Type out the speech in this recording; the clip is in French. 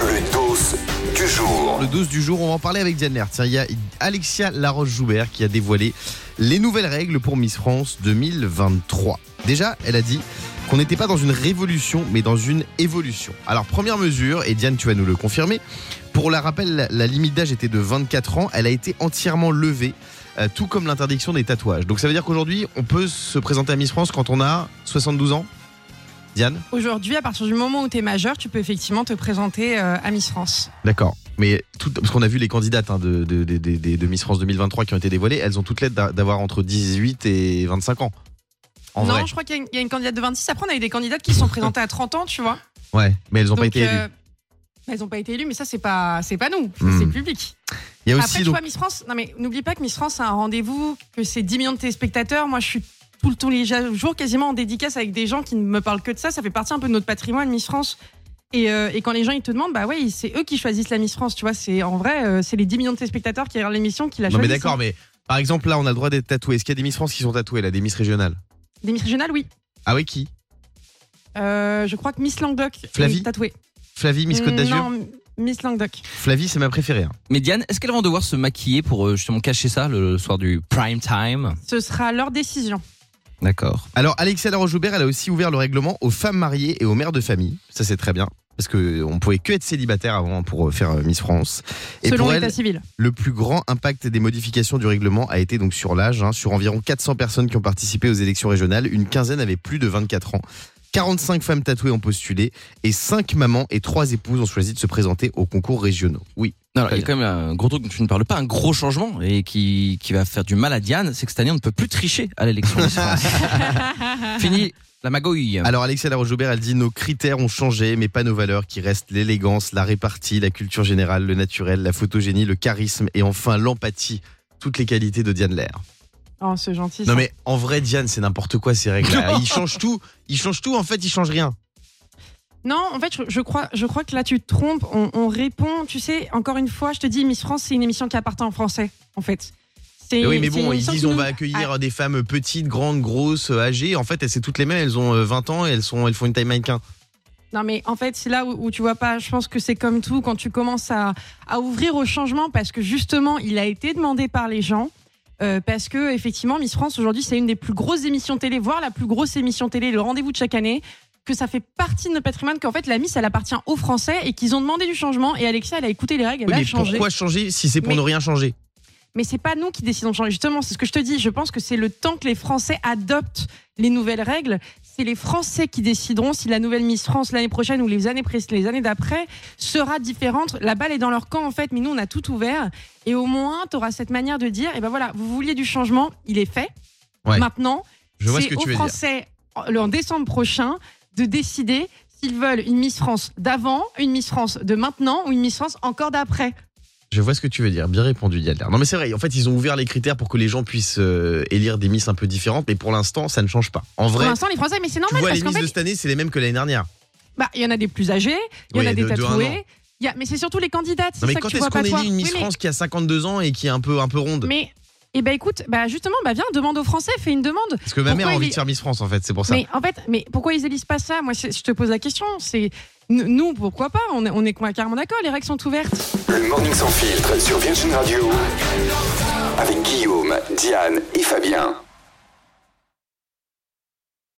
Le dos du jour. Le 12 du jour, on va en parler avec Diane Lair. Tiens, il y a Alexia Laroche-Joubert qui a dévoilé les nouvelles règles pour Miss France 2023. Déjà, elle a dit qu'on n'était pas dans une révolution, mais dans une évolution. Alors, première mesure, et Diane, tu vas nous le confirmer, pour la rappel, la, la limite d'âge était de 24 ans, elle a été entièrement levée, euh, tout comme l'interdiction des tatouages. Donc ça veut dire qu'aujourd'hui, on peut se présenter à Miss France quand on a 72 ans? Diane Aujourd'hui, à partir du moment où tu es majeur, tu peux effectivement te présenter euh, à Miss France. D'accord. Mais tout, parce qu'on a vu les candidates hein, de, de, de, de- de Miss France 2023 qui ont été dévoilées, elles ont toutes l'aide d'a- d'avoir entre 18 et 25 ans. En non, vrai. je crois qu'il y, a une- il y a une candidate de 26. Après, on a eu des candidates qui se sont présentées à 30 ans, tu vois. Ouais, mais elles n'ont pas été élues. euh, elles n'ont pas été élues, mais ça, c'est pas, c'est pas nous, Hmm. c'est le public. Il y a Après, tu vois, Miss France, non mais n'oublie pas que Miss France a un rendez-vous, que c'est 10 millions de téléspectateurs. Moi, je suis tous les jours quasiment en dédicace avec des gens qui ne me parlent que de ça. Ça fait partie un peu de notre patrimoine, Miss France. Et, euh, et quand les gens ils te demandent, bah ouais, c'est eux qui choisissent la Miss France, tu vois. C'est en vrai, euh, c'est les 10 millions de téléspectateurs qui regardent l'émission qui la non mais choisissent. d'accord, mais par exemple là, on a le droit d'être tatoué. Est-ce qu'il y a des Miss France qui sont tatouées là, des Miss régionales? Des Miss régionales, oui. Ah oui, qui? Euh, je crois que Miss Languedoc Flavie? est tatouée. Flavie, Miss Côte d'Azur? Non, Miss Languedoc. Flavie, c'est ma préférée. hein. Mais Diane, est-ce qu'elles vont devoir se maquiller pour justement cacher ça le soir du prime time? Ce sera leur décision. D'accord. Alors Alexia Laroche-Joubert, elle a aussi ouvert le règlement aux femmes mariées et aux mères de famille. Ça c'est très bien. Parce que on pouvait que être célibataire avant pour faire euh, Miss France. Et selon pour l'état elle, civil. Le plus grand impact des modifications du règlement a été donc sur l'âge. hein. sur environ 400 personnes qui ont participé aux élections régionales, une quinzaine avait plus de 24 ans. 45 femmes tatouées ont postulé et 5 mamans et 3 épouses ont choisi de se présenter aux concours régionaux. Oui. Alors, il y a quand même un gros truc dont tu ne parles pas, un gros changement et qui, qui va faire du mal à Diane, c'est que cette année on ne peut plus tricher à l'élection. Fini la magouille. Alors Alexia Laroche-Joubert, elle dit nos critères ont changé, mais pas nos valeurs qui restent l'élégance, la répartie, la culture générale, le naturel, la photogénie, le charisme et enfin l'empathie. Toutes les qualités de Diane Lair. Oh, c'est gentil. Non ça. mais en vrai Diane, c'est n'importe quoi ces règles. Ils changent tout, ils changent tout. En fait, ils changent rien. Non, en fait, je, je crois, je crois que là, tu te trompes. On, on répond, tu sais, encore une fois, je te dis, Miss France, c'est une émission qui appartient en français, en fait. Mais oui, mais bon, ils disent on va accueillir Ah, des femmes petites, grandes, grosses, euh, âgées. En fait, c'est toutes les mêmes. Elles ont euh, 20 ans et elles sont, elles font une taille mannequin. non, mais en fait, c'est là où, où tu vois pas. Je pense que c'est comme tout quand tu commences à, à ouvrir au changement parce que justement, il a été demandé par les gens. euh, parce que effectivement, Miss France aujourd'hui, c'est une des plus grosses émissions télé, voire la plus grosse émission télé, le rendez-vous de chaque année. Que ça fait partie de notre patrimoine, qu'en fait la Miss elle appartient aux Français et qu'ils ont demandé du changement. Et Alexia elle a écouté les règles, elle Oui, a mais changé. pourquoi changer si c'est pour Mais- ne rien changer? Mais c'est pas nous qui décidons de changer. Justement, c'est ce que je te dis. Je pense que c'est le temps que les Français adoptent les nouvelles règles. C'est les Français qui décideront si la nouvelle Miss France l'année prochaine ou les années, les années d'après sera différente. La balle est dans leur camp, en fait, mais nous, on a tout ouvert. Et au moins, tu auras cette manière de dire, eh ben voilà, vous vouliez du changement, il est fait. Ouais. Maintenant, Je vois ce tu aux veux. Français, en décembre prochain, de décider s'ils veulent une Miss France d'avant, une Miss France de maintenant ou une Miss France encore d'après. Je vois ce que tu veux dire. Bien répondu, Lair. Non, mais c'est vrai. En fait, ils ont ouvert les critères pour que les gens puissent euh, élire des Miss un peu différentes. Mais pour l'instant, ça ne change pas. En Pour vrai, l'instant, les Français, mais c'est tu normal vois, parce les Miss fait, de cette année, c'est les mêmes que l'année dernière. Bah, il y en a des plus âgés, il y Oui, en a des de- tatoués. Y a, mais c'est surtout les candidates. Non, mais ça quand tu est-ce vois qu'on élit une Miss Oui, mais- France qui a 52 ans et qui est un peu, un peu ronde? Mais, eh ben écoute, bah justement, bah viens, demande aux Français, fais une demande. Parce que ma mère a envie de faire Miss France, en fait. C'est pour ça. Mais en fait, mais pourquoi ils élisent pas ça? Moi, je te pose la question. C'est nous, pourquoi pas? On est, on est carrément d'accord. Les règles sont ouvertes. Le morning sans filtre sur Virgin Radio. Avec Guillaume, Diane et Fabien.